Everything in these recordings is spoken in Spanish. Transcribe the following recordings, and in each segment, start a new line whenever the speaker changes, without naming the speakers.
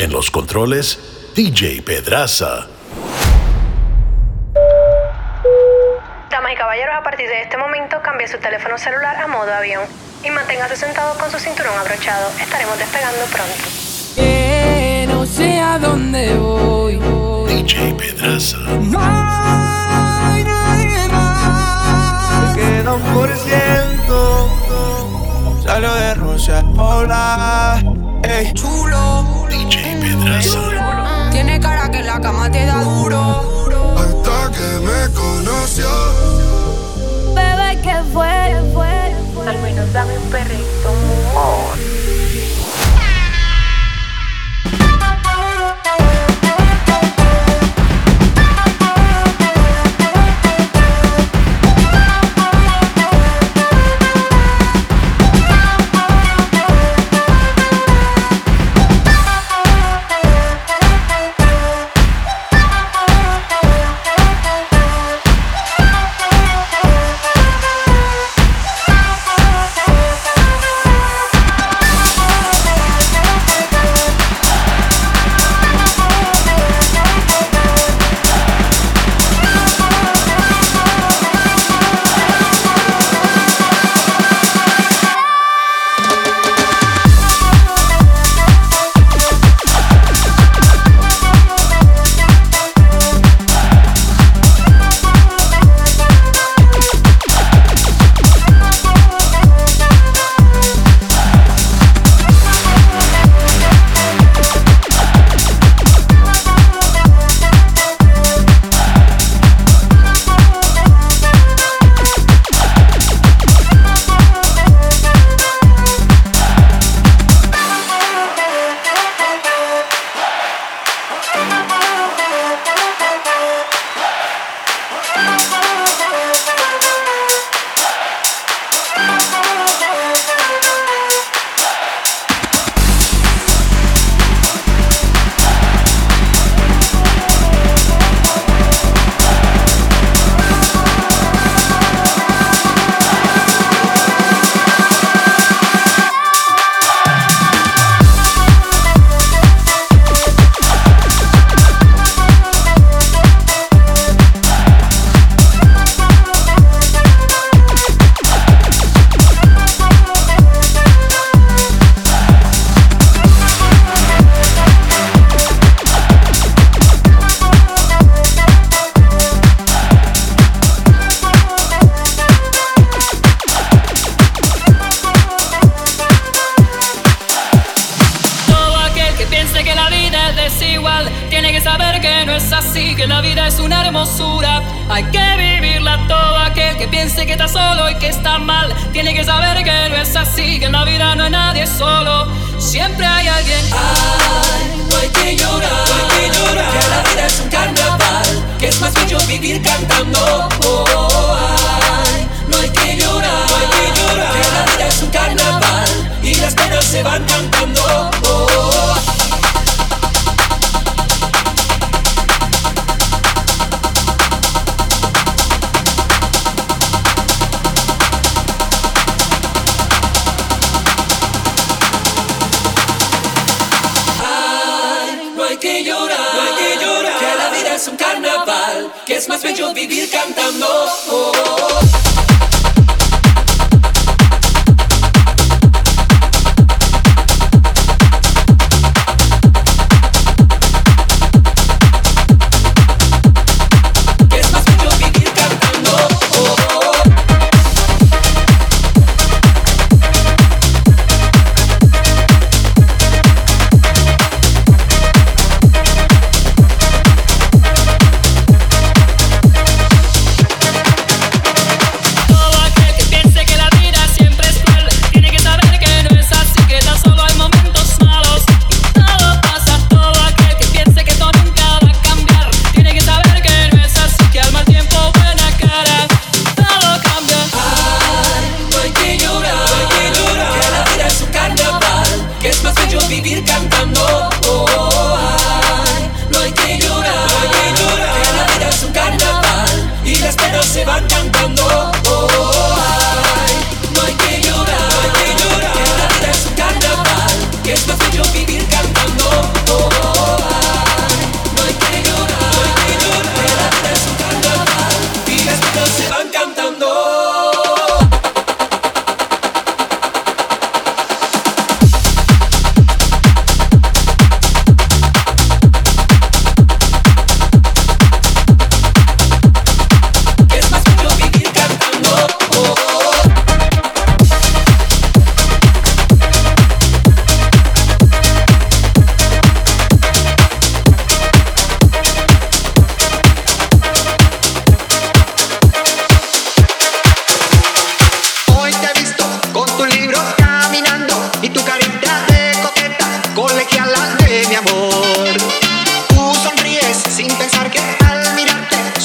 En los controles, DJ Pedraza.
Damas y caballeros, a partir de este momento cambie su teléfono celular a modo avión y manténgase sentado con su cinturón abrochado. Estaremos despegando pronto.
Eh, no sé a dónde voy.
DJ Pedraza.
No hay nadie más.
queda un por ciento. Salió de Rusia, hola. Ey,
Chulo.
DJ Pedraza.
Tiene cara que la cama te da duro.
Hasta que me conoció.
Bebé, ¿qué fue? fue?
Al menos dame un perrito, amor.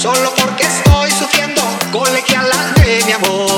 solo
porque estoy sufriendo. Colegiala de mi amor.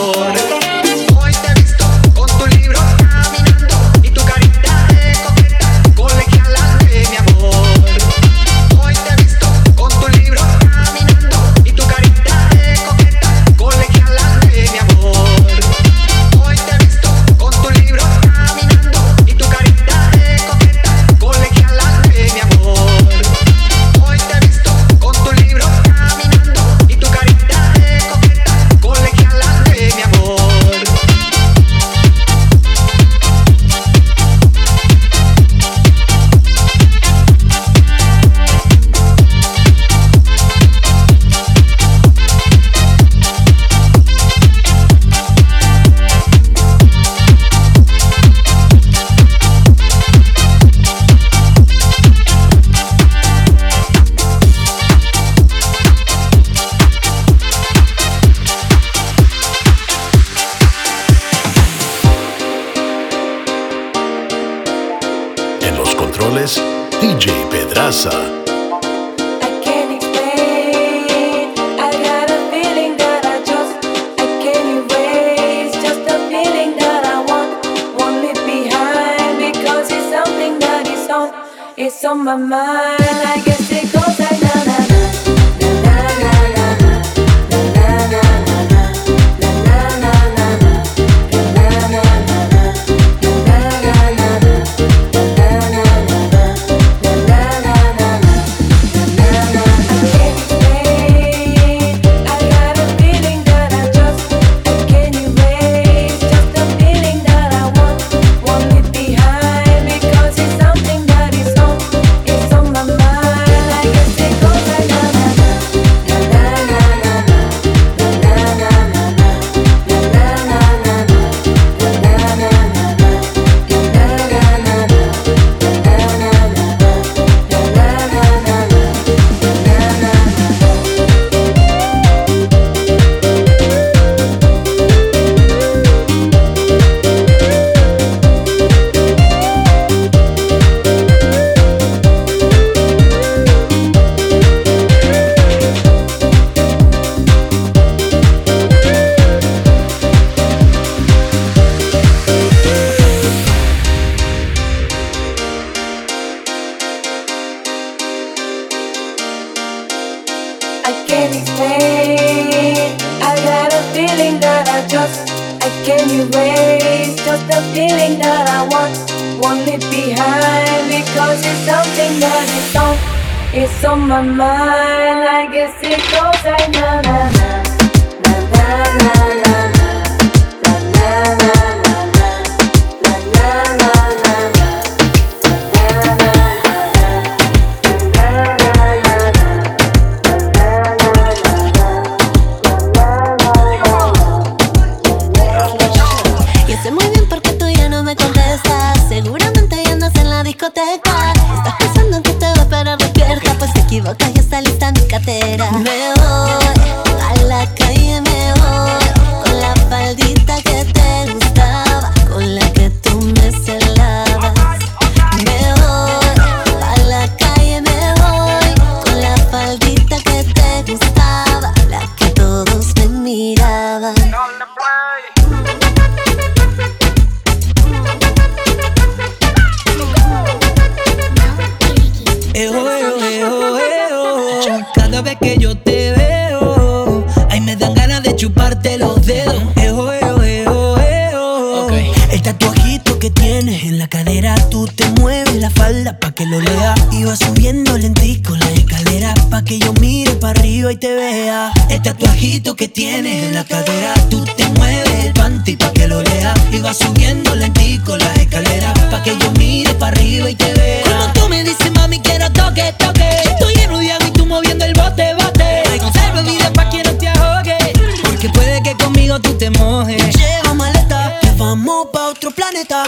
lea. Iba subiendo lentico la escalera pa' que yo mire pa' arriba y te vea. El tatuajito que tienes en la cadera, tú te mueves el panty pa' que lo lea. Iba subiendo lentico la escalera pa' que yo mire pa' arriba y te vea. Como tú me dices, mami, quiero toque, toque. Yo estoy enrudiado y tú moviendo el bote, bote. Conserva vida pa' que no te ahogue. Porque puede que conmigo tú te mojes.
Lleva maleta, que vamos pa' otro planeta.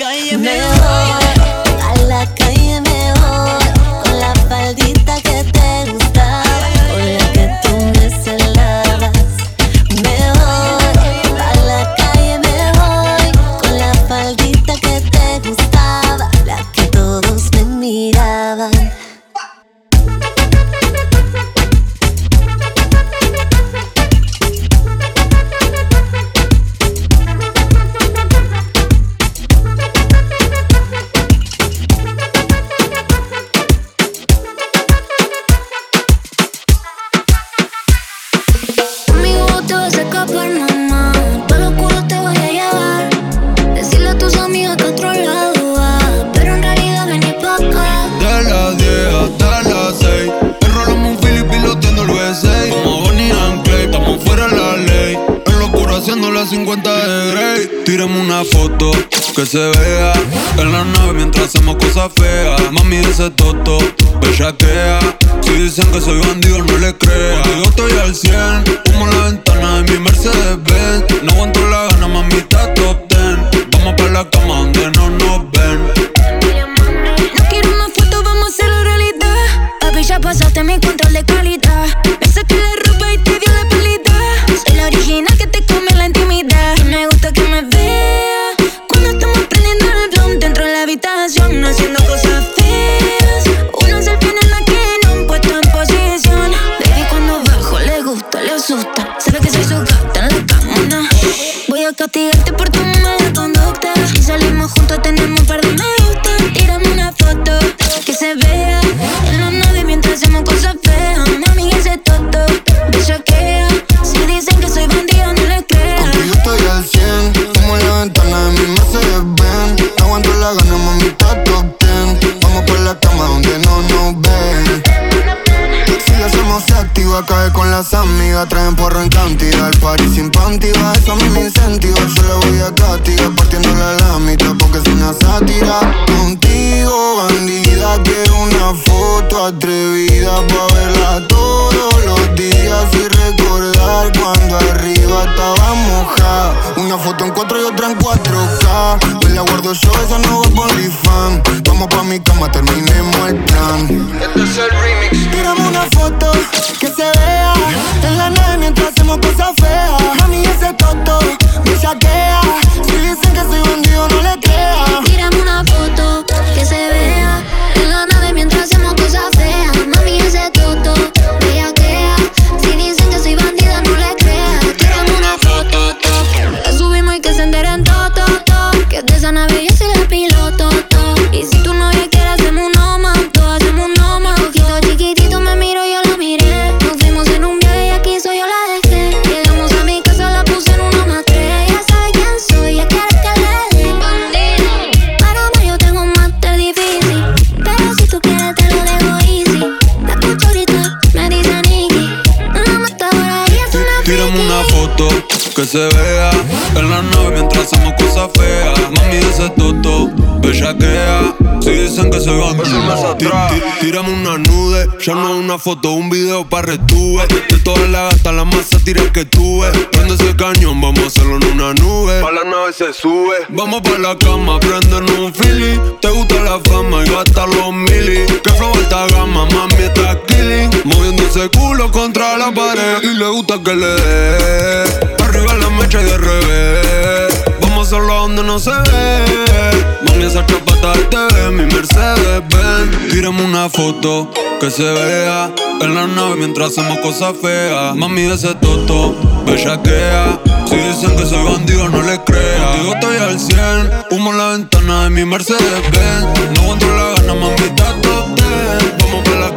calle me que
se vea En la nave mientras hacemos cosas feas. Mami dice toto, bellaquea Si dicen que soy bandido no le crea. Yo estoy al 100, humo en la ventana de mi Mercedes Benz
que se vea en la nave mientras hacemos cosas feas. Mami, ese toto, dicen que
Tí- tí- tírame una nude. Ya no una foto, un video para retuve. De todas las gatas, la más tira que tuve. Prende ese cañón, vamos a hacerlo en una nube. Pa' la nave se sube. Vamos pa' la cama, prendernos un philly. Te gusta la fama y gastar los mili. Que flow alta gama, mami, está killing. Moviendo ese culo contra la pared. Y le gusta que le dé. Arriba la mecha y de revés. Hacerlo donde no se ve. Mami, esa chapata del TV, mi Mercedes Benz. Tírame una foto que se vea en la nave mientras hacemos cosas feas. Mami, ese toto, bellaquea. Si dicen que soy bandido, no le creas. Digo, estoy al 100. Humo en la ventana de mi Mercedes Benz. No aguanto la gana, mami, está top 10. Vamos pa' la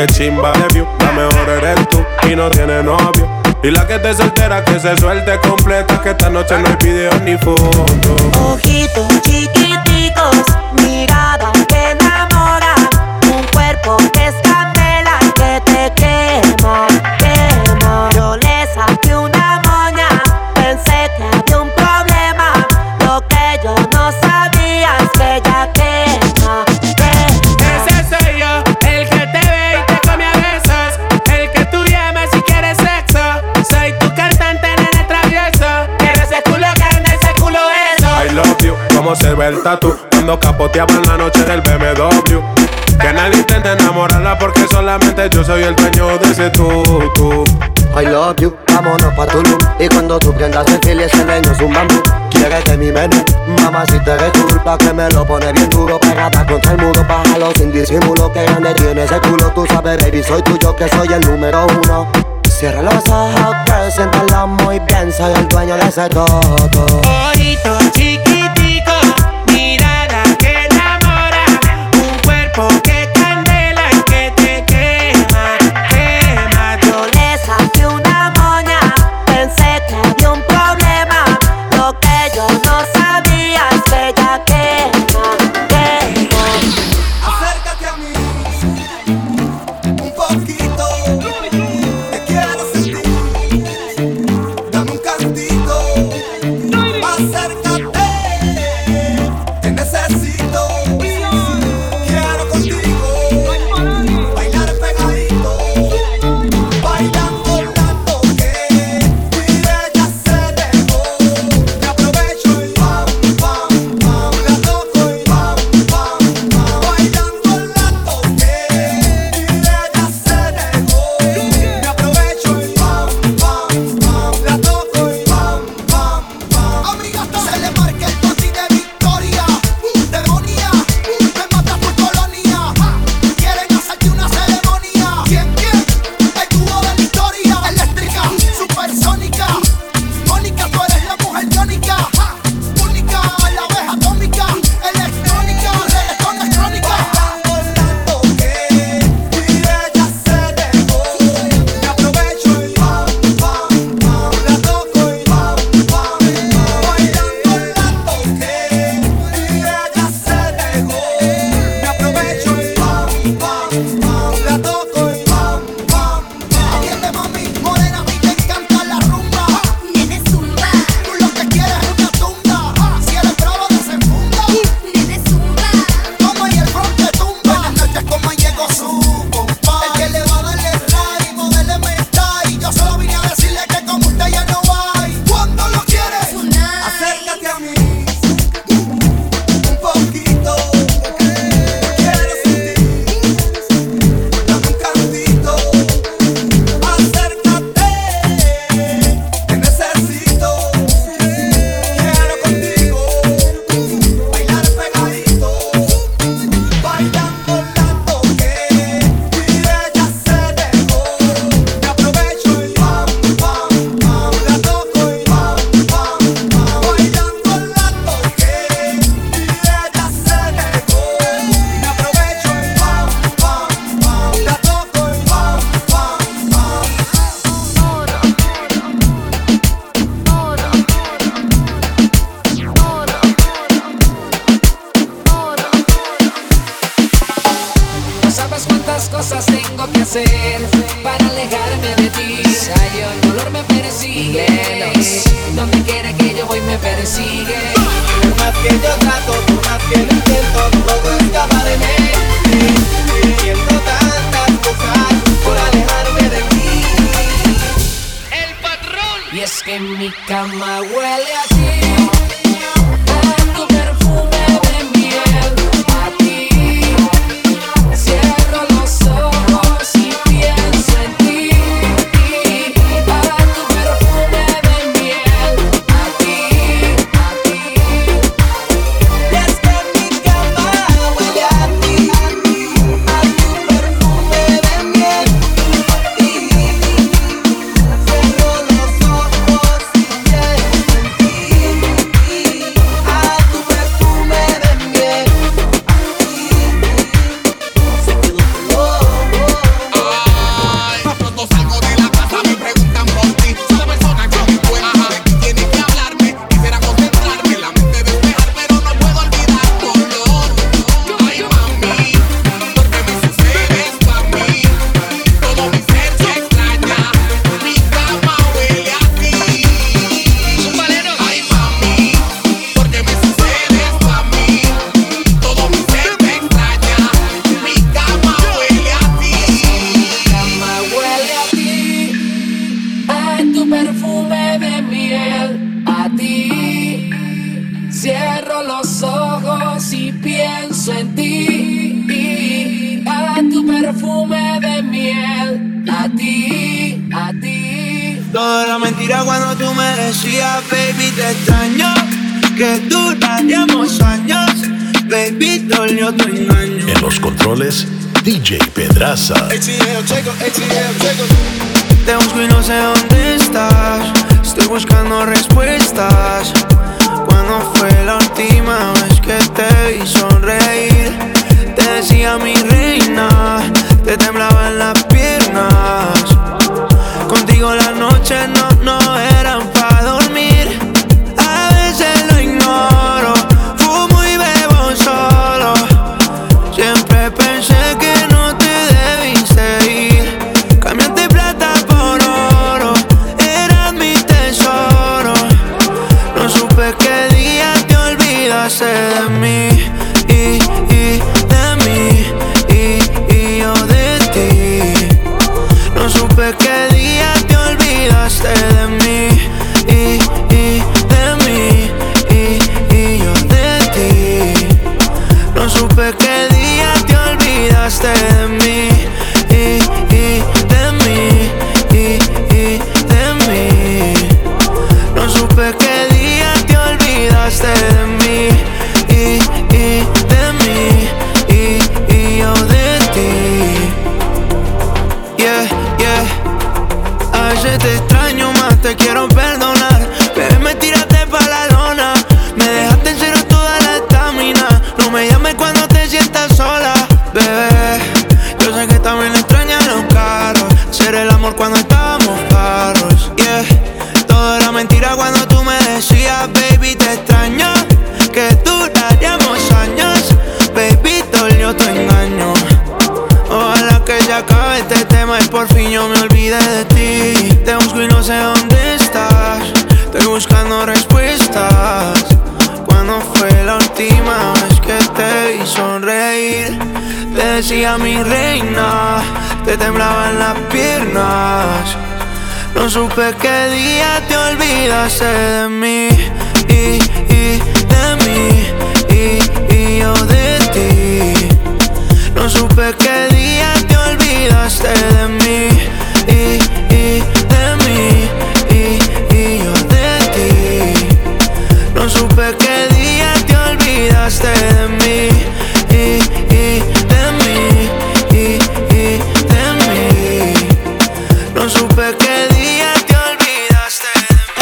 que
chimba de view. La mejor eres tú y no tiene novio. Y la que te soltera, que se suelte completa. Que esta noche no hay video ni foto.
Ojitos chiquiticos, mirada que enamora, un cuerpo que es candela y que te quema,
Capoteaba en la noche del BMW Que nadie intente enamorarla porque solamente yo soy el dueño de ese tutu
I love you, vámonos pa' Tulum. Y cuando tú prendas el fil y ese leño es un bambú Quieres de mi menú, mamá si te eres culpa Que me lo pone bien duro, pegada contra el muro. Bájalo sin disimulo, que grande tiene ese culo. Tú sabes baby, soy tuyo que soy el número uno. Cierra los ojos, girl, siéntalo muy bien Soy el dueño de ese todo
Ojito chiquitico,
Toda la mentira cuando tú me decías, baby, te extraño. Que duraríamos años, baby, dolió tu engaño.
En los controles, DJ Pedraza.
Te busco y no sé dónde estás. Estoy buscando respuestas. ¿Cuándo fue la última vez que te vi sonreír? Te decía mi reina, te temblaban las piernas. Contigo las noches este tema y por fin yo me olvide de ti. Te busco y no sé dónde estás. Estoy buscando respuestas. ¿Cuándo fue la última vez que te vi sonreír? Te decía mi reina, te temblaban las piernas. No supe qué día te olvidaste de mí. Y, y de mí, y, y yo de ti. No supe qué día olvidaste de mí. Y, y de mí, y, y yo de ti. No supe qué día te olvidaste de mí. Y, de mí, y, de mí. No supe qué día te olvidaste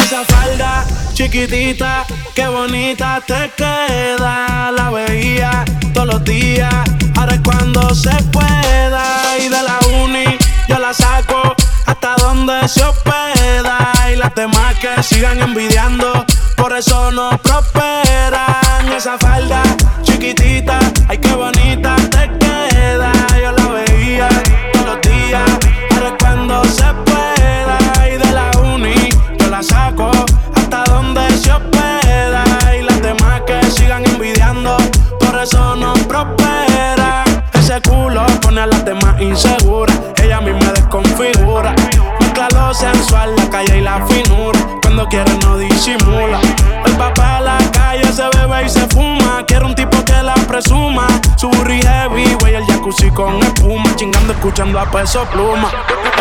Esa falda chiquitita, qué bonita te queda. La veía todos los días, ahora es cuando se pueda. De la uni yo la saco hasta donde se hospeda. Y las demás que sigan envidiando, por eso no prosperan. Esa falda chiquitita, ay qué bonita te queda. ese culo pone a las demás inseguras. Ella misma desconfigura. Mezcla lo sensual, la calle y la finura. Cuando quiere no disimula. El papel calle se bebe y se fuma. Quiero un tipo que la presuma. Su heavy, güey, el jacuzzi con espuma. Chingando, escuchando a peso pluma.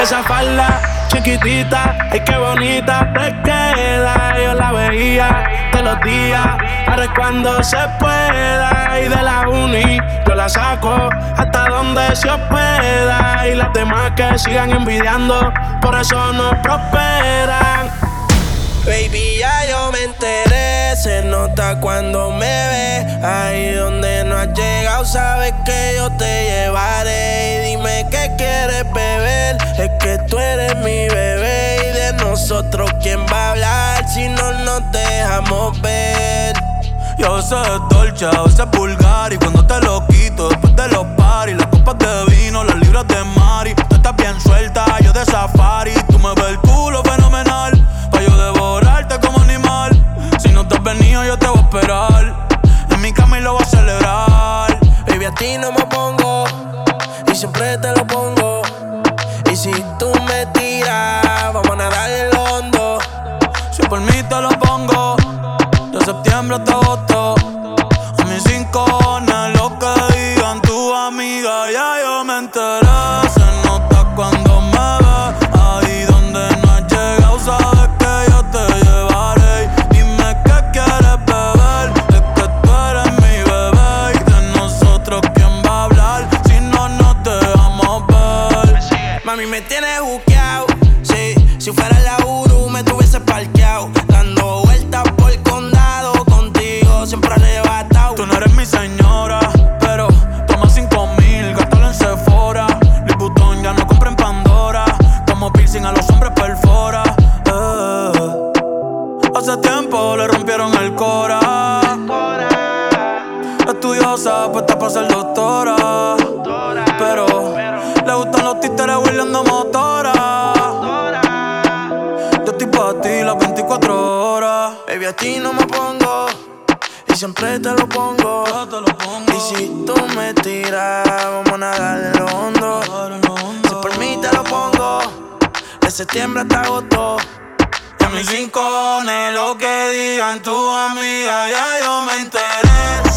Esa falda chiquitita, ay qué bonita te queda. Yo la veía todos los días. Ahora cuando se pueda. Y de la uni yo la saco hasta donde se hospeda. Y las demás que sigan envidiando, por eso no prosperan.
Baby, ya yo me enteré, se nota cuando me ve. Ahí donde no has llegado, sabes que yo te llevaré. Y dime qué quieres beber, es que tú eres mi bebé. Y de nosotros, ¿quién va a hablar si no nos dejamos ver?
Yo es dolce, a veces es vulgar Y cuando te lo quito después de los paris Las copas de vino, las libras de mari Tú estás bien suelta, yo de safari Tú me ves
pongo. Y si tú me tiras, vamos a nadar en lo hondo.
Si por mí te lo pongo. De septiembre hasta agosto. En mis rincones, lo que digan tu amiga, ya yo me enteré.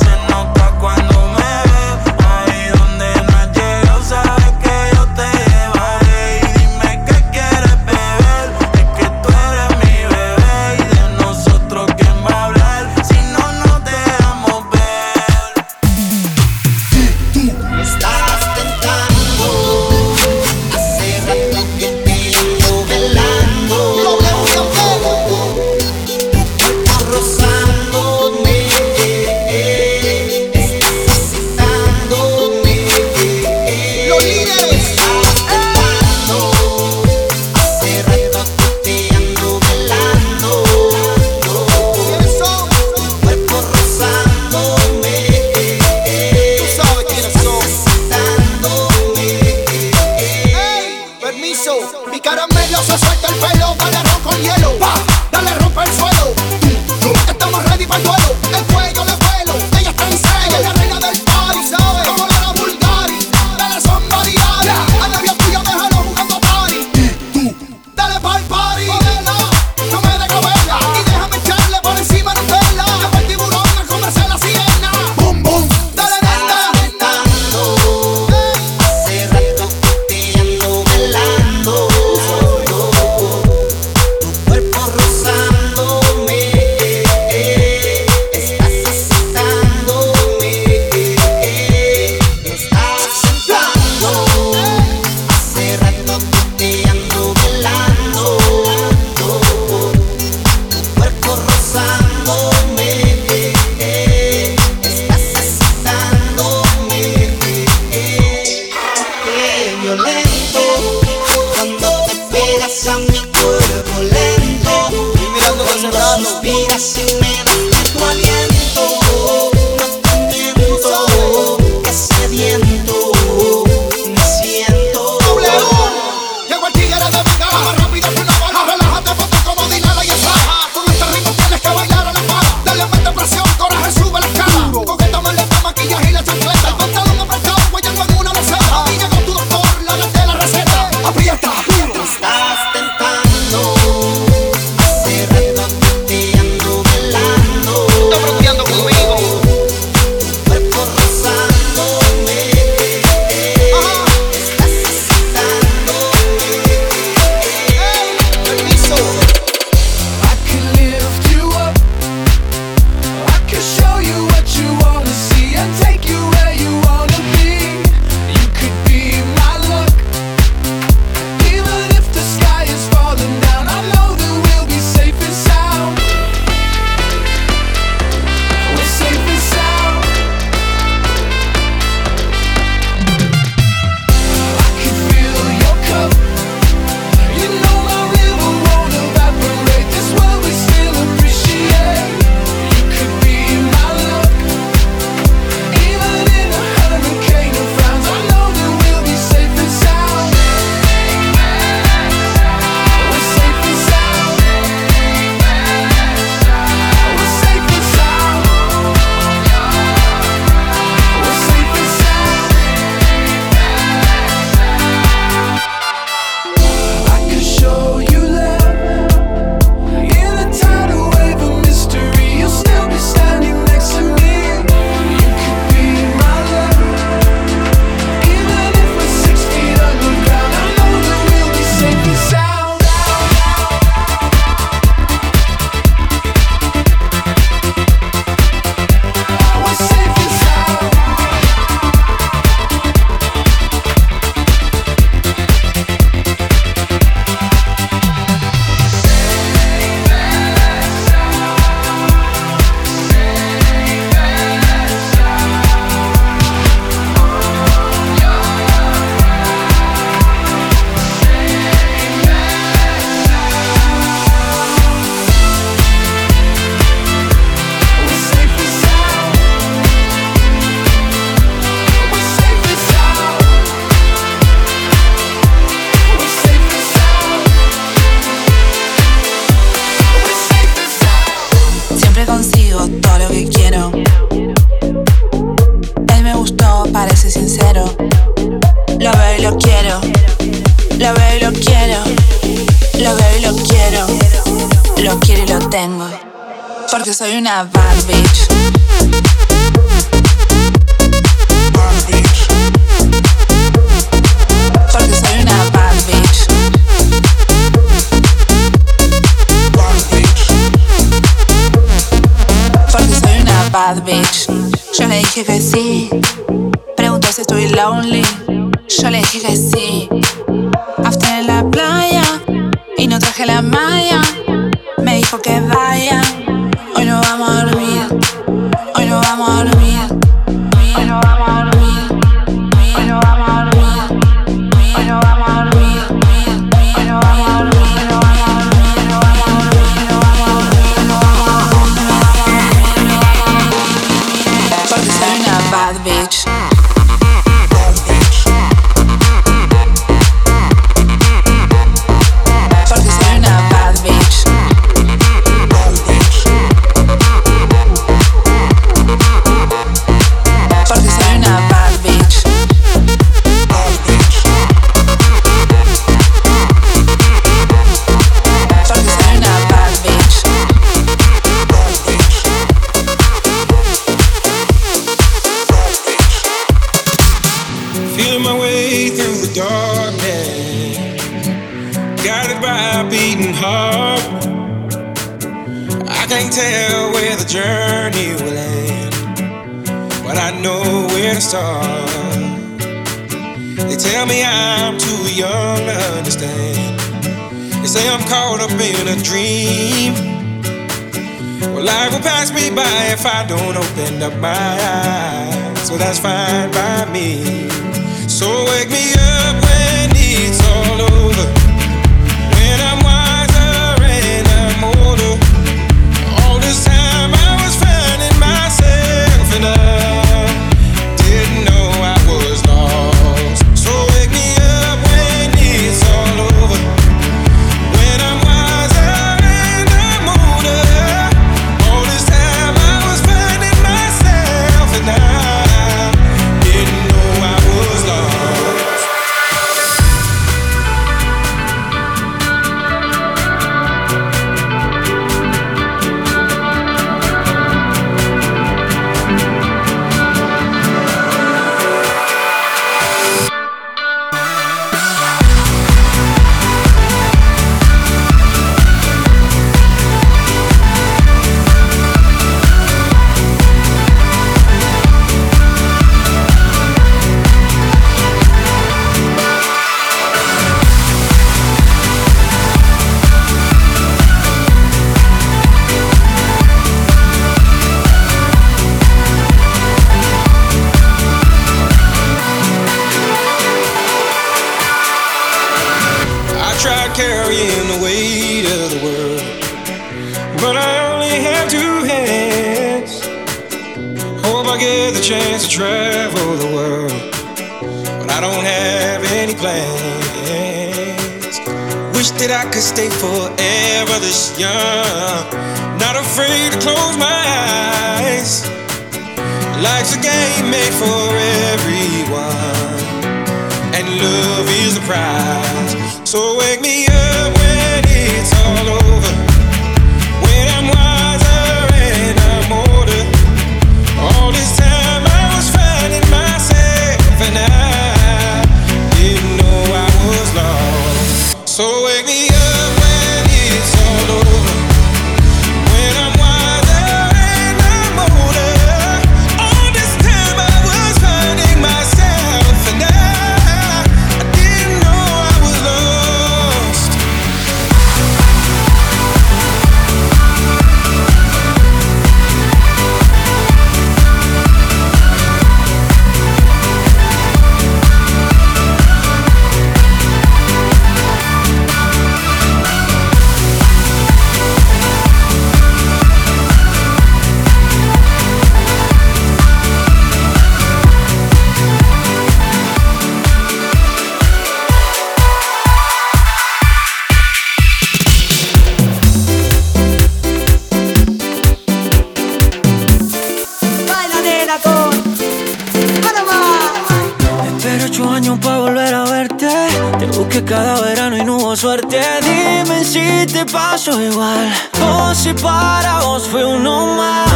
Suerte, dime si te pasó igual O si para vos fue uno más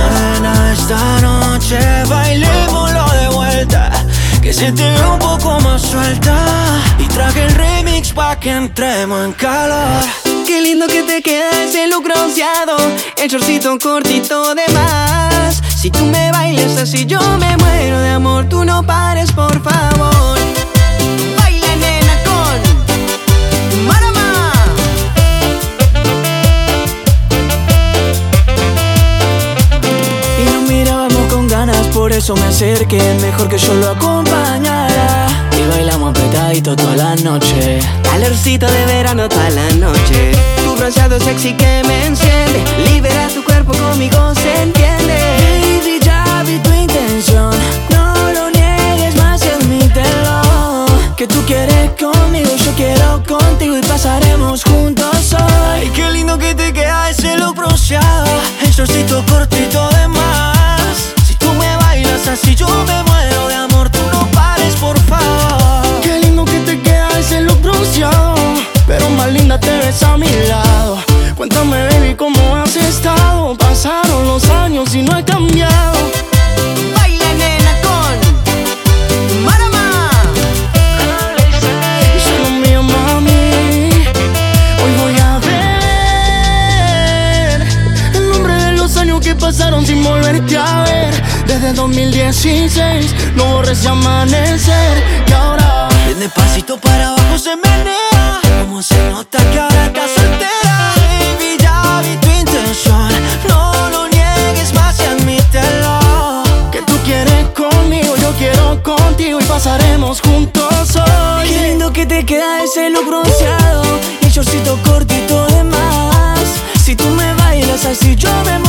esta noche bailémoslo de vuelta Que se te ve un poco más suelta. Y traje el remix pa' que entremos en calor.
Qué lindo que te queda ese look bronceado El shortcito cortito de más. Si tú me bailas así yo me muero de amor Tú no pares por favor
eso me acerqué Mejor que yo lo acompañara. Y bailamos apretadito toda la noche.
Calorcito de verano toda la noche. Tu bronceado sexy que me enciende. Libera tu cuerpo conmigo se entiende.
Baby, ya vi tu intención. No lo niegues más y admítelo Que tú quieres conmigo, yo quiero contigo Y pasaremos juntos hoy. Ay, qué lindo que te queda ese look bronceado El shortcito cortito de así yo me muero de amor Tú no pares, por favor.
Qué lindo que te queda ese look bronceado Pero más linda te ves a mi lado. Cuéntame baby cómo has estado Pasaron los años y no he cambiado. Baila nena con Marama. Solo mío mami Hoy voy a ver El nombre de los años que pasaron sin volverte a ver Desde 2016 no borres ese amanecer. Y ahora
Bien despacito para abajo se menea. Como se nota que ahora estás soltera Baby, ya vi tu intención. No lo niegues más y admítelo.
Que tú quieres conmigo, yo quiero contigo y pasaremos juntos hoy.
Qué lindo que te queda ese look bronceado Y el shortcito cortito de más. Si tú me bailas así yo me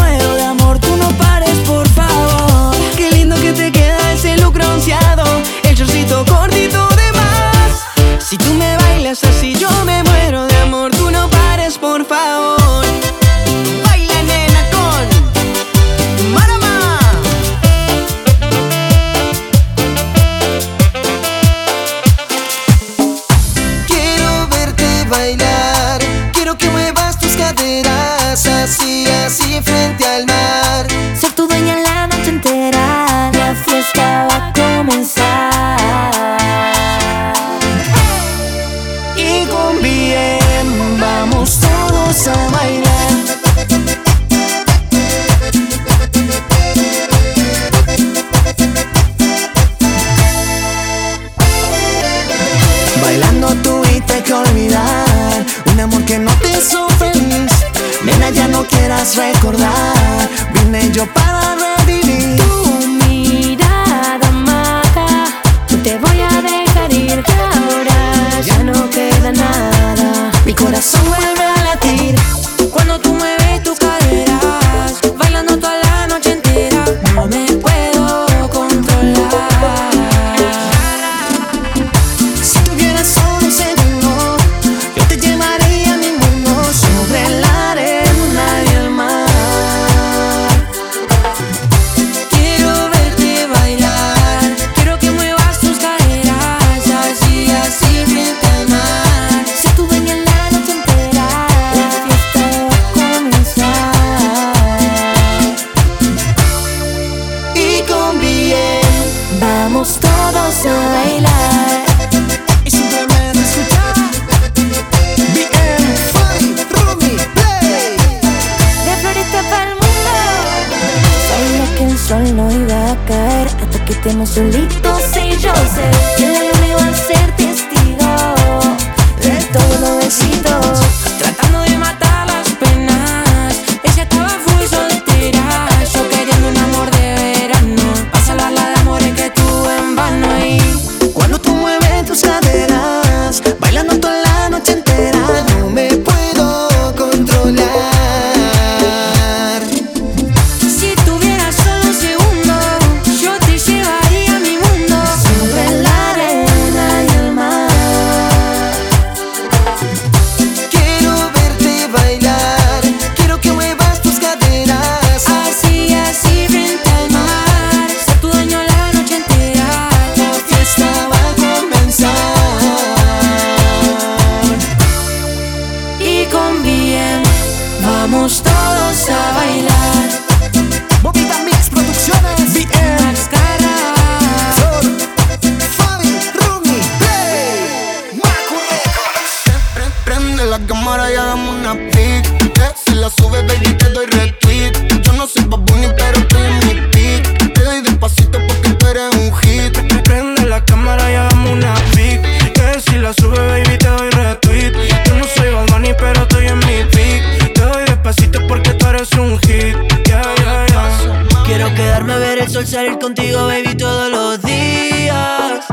salir contigo, baby, todos los días.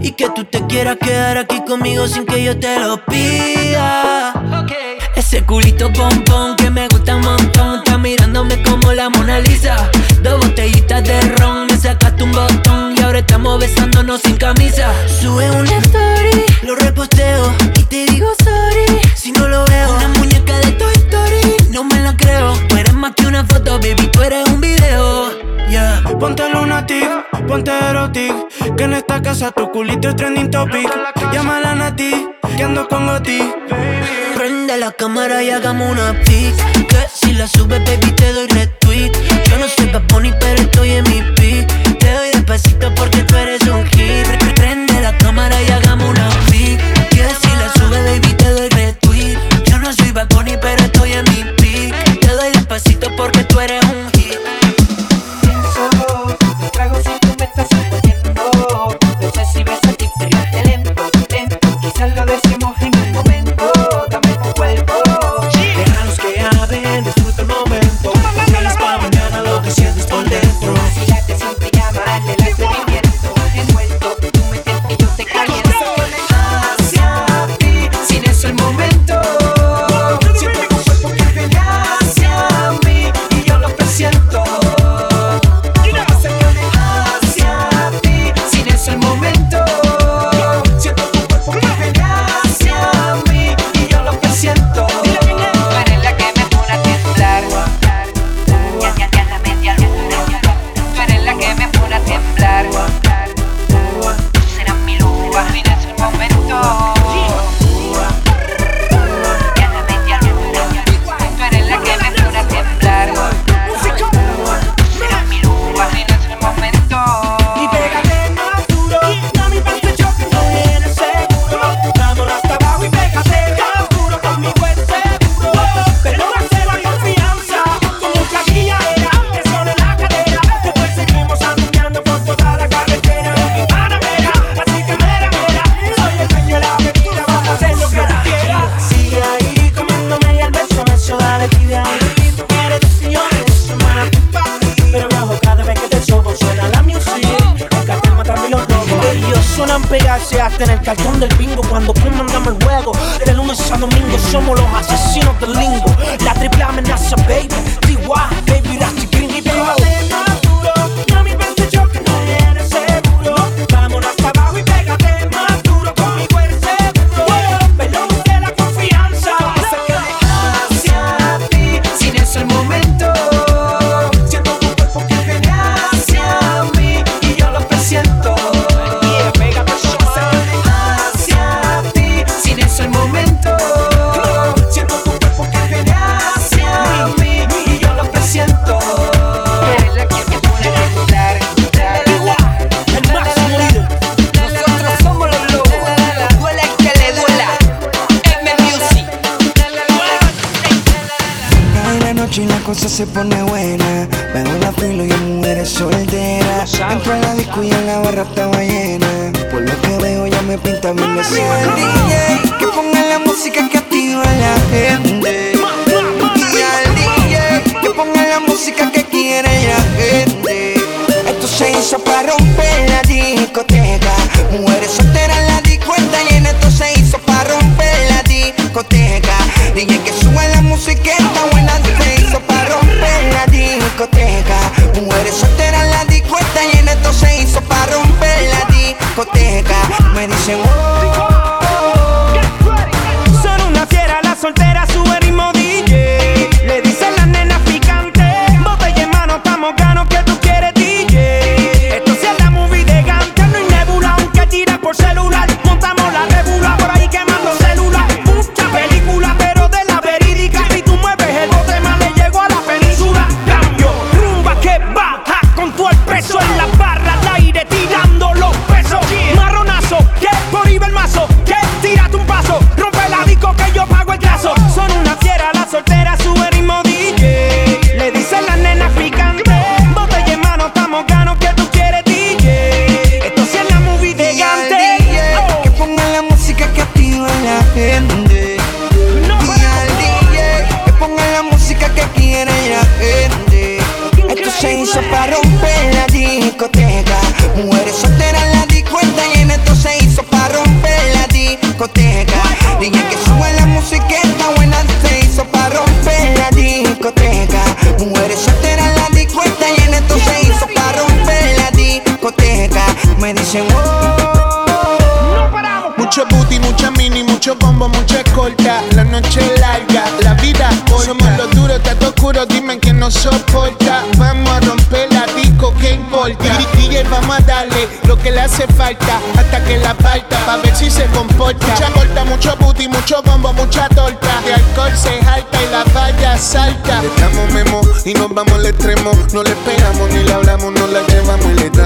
Y que tú te quieras quedar aquí conmigo sin que yo te lo pida. Ese culito pompón que me gusta un montón. Está mirándome como la Mona Lisa. Dos botellitas de ron, me sacaste un botón. Y ahora estamos besándonos sin camisa. Sube una story, lo reposteo. Y te digo sorry si no lo veo. Una muñeca de Toy Story, no me la creo. Tú eres más que una foto, baby, tú eres un video yeah.
Ponte lunatic, ponte erotic. Que en esta casa tu culito es trending topic. Llámala a Nati, que ando con Goti.
Prende la cámara y hagamos una pic. Que si la subes, baby, te doy retweet. Yo no soy Bad Bunny, pero estoy en mi pic. Te doy despacito porque tú eres un hit. Prende la cámara y hagamos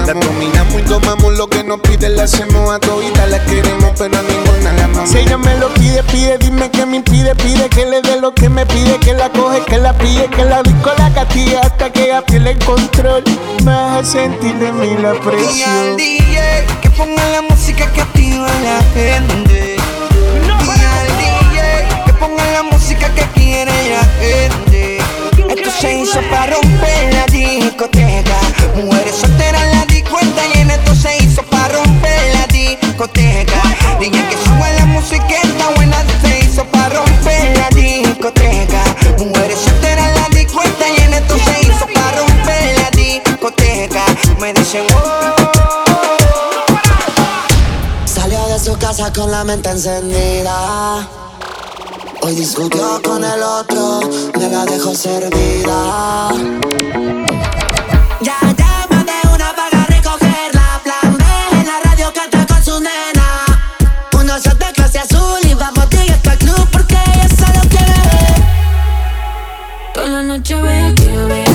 La
dominamos y tomamos lo que nos piden, la hacemos a todita, la queremos, pero a ninguna la mamá. Si ella me lo pide, pide, dime que me impide, pide que le dé lo que me pide, que la coge, que la pille, que la disco la castiga hasta que ella pierde el control. Vas a sentir de mí la presión.
Y al DJ, que ponga la música que activa la gente. Y al DJ, que ponga la música que quiere la gente. Esto se hizo para romper la discoteca. Mujeres solteras Oh".
Salió de su casa con la mente encendida. Hoy discutió con el otro, me la dejó servida.
Ya llama de una para recoger la plan en la radio canta con su nena. Uno
se de
clase azul y vamos directo al club porque ella solo quiere ver. Toda la noche veo que
veo.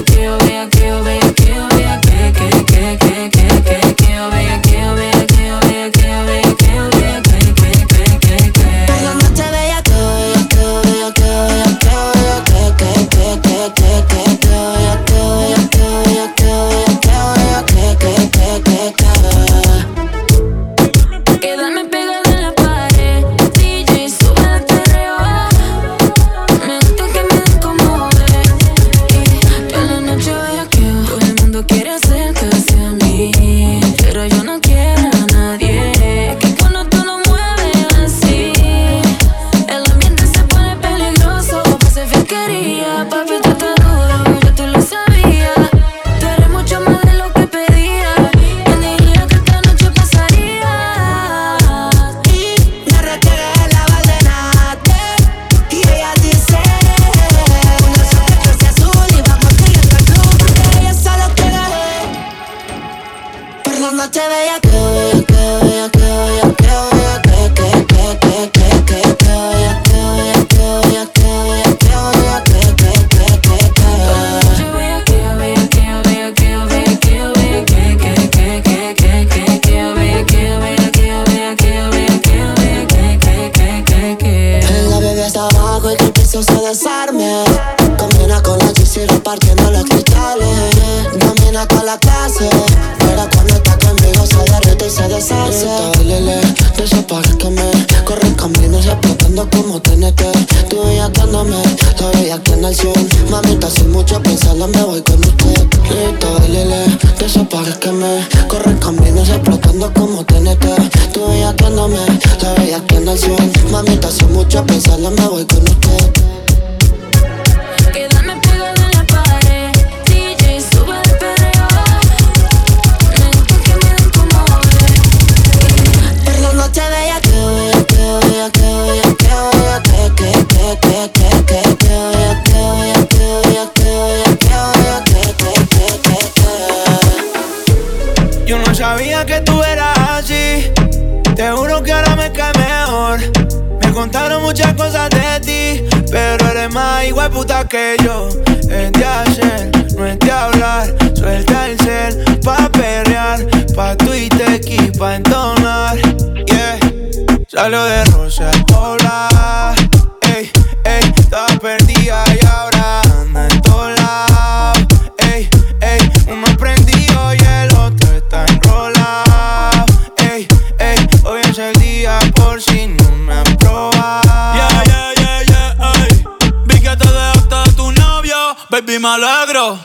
me
alegro.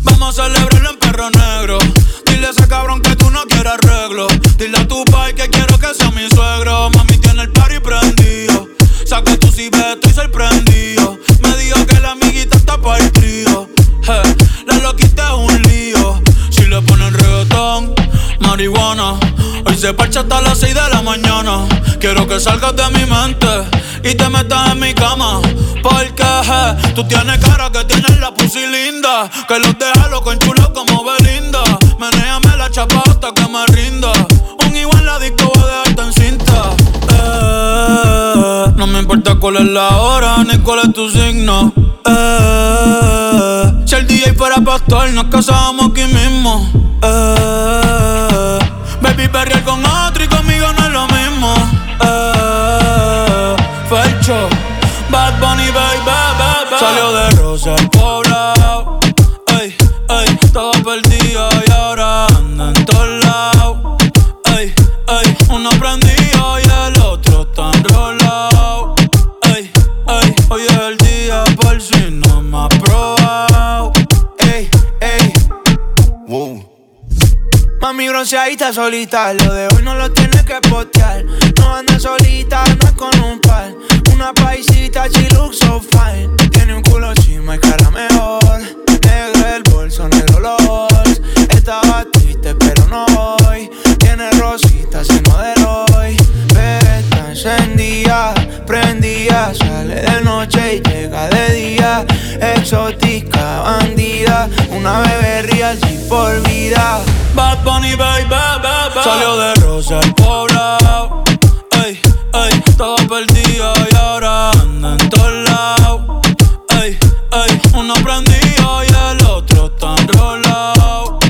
Vamos a celebrarlo en perro negro. Dile a ese cabrón que tú no quieres arreglo. Dile a tu pai que quiero que sea mi suegro. Mami tiene el party prendido. Saca tu cibeto y sorprendido. Me dijo que la amiguita está para el trío. Eh, la loquita es un lío. Si le ponen reggaetón, marihuana. Hoy se parcha hasta las 6 de la mañana. Quiero que salgas de mi mente y te metas en mi cama. Porque tú tienes cara que tienes la pussy linda. Que los deja loco en chulo como Belinda. Menéame la chapa hasta que me rinda. Un igual la disco voy a dejarte en cinta. Eh, no me importa cuál es la hora ni cuál es tu signo. Eh, si el DJ fuera pastor, nos casábamos aquí mismo. Eh, baby, perrear con otro bronceadita solita, lo de hoy no lo tienes que postear. No anda solita, anda con un par. Una paisita, she fine. Tiene un culo chima y cara mejor. Negro el bolso, negro los. Estaba triste, pero no hoy. Tiene rositas, seno de hoy. Pero está encendida, prendida. Sale de noche y llega de día. Exótica, bandida. Una bebé real, sí por vida. Bad Bunny, baby, baby. Salió de Rosa el poblado. Ey, ey, todo perdido y ahora anda en todos lados. Ey, ey, uno prendido y el otro está enrolado.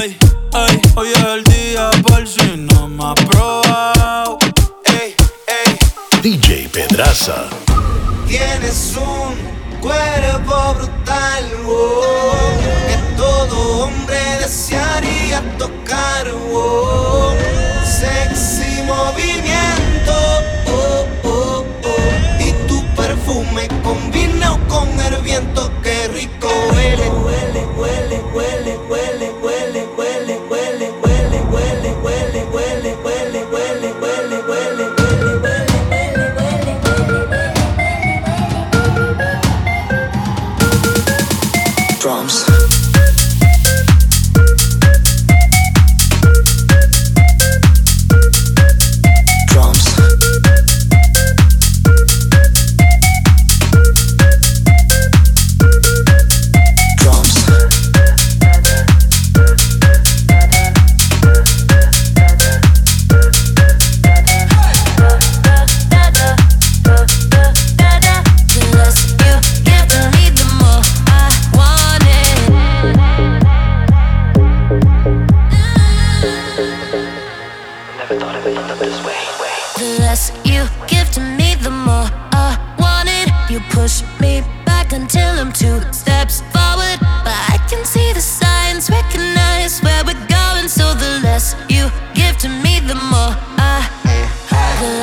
Ey, ey, hoy es el día por si no me has probado. Ey, ey.
DJ Pedraza.
Tienes un cuerpo brutal oh, todo hombre desearía tocar. oh. Sexy movimiento oh, oh, oh. y tu perfume combina con el viento. Qué rico huele, huele, huele, huele,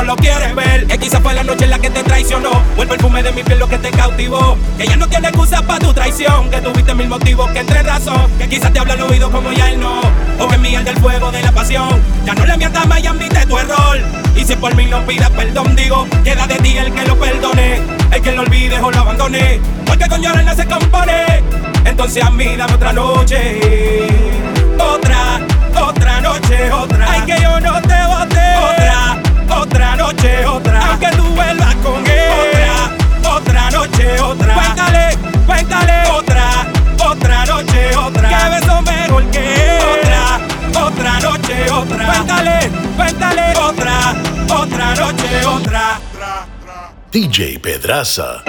No lo quieres ver. Que quizás fue la noche en la que te traicionó. O el perfume de mi piel lo que te cautivó. Que ya no tiene excusa para tu traición. Que tuviste mil motivos que entre razón. Que quizás te habla al oído como ya él no. O en mí el del fuego de la pasión. Ya no le mientas más y admite tu error. Y si por mí no pidas perdón, digo, queda de ti el que lo perdone. El que lo olvide o lo abandone. Porque con llorar no se compone. Entonces a mí dame otra noche. Otra, otra noche, otra. Ay, que yo no te bote. Otra, otra noche, otra. Aunque tú vuelvas con él. Otra, otra noche, otra. Cuéntale, cuéntale. Otra, otra noche, otra. Que beso mejor que él. Otra, otra noche, otra. Cuéntale, cuéntale. Otra, otra noche, otra.
DJ Pedraza.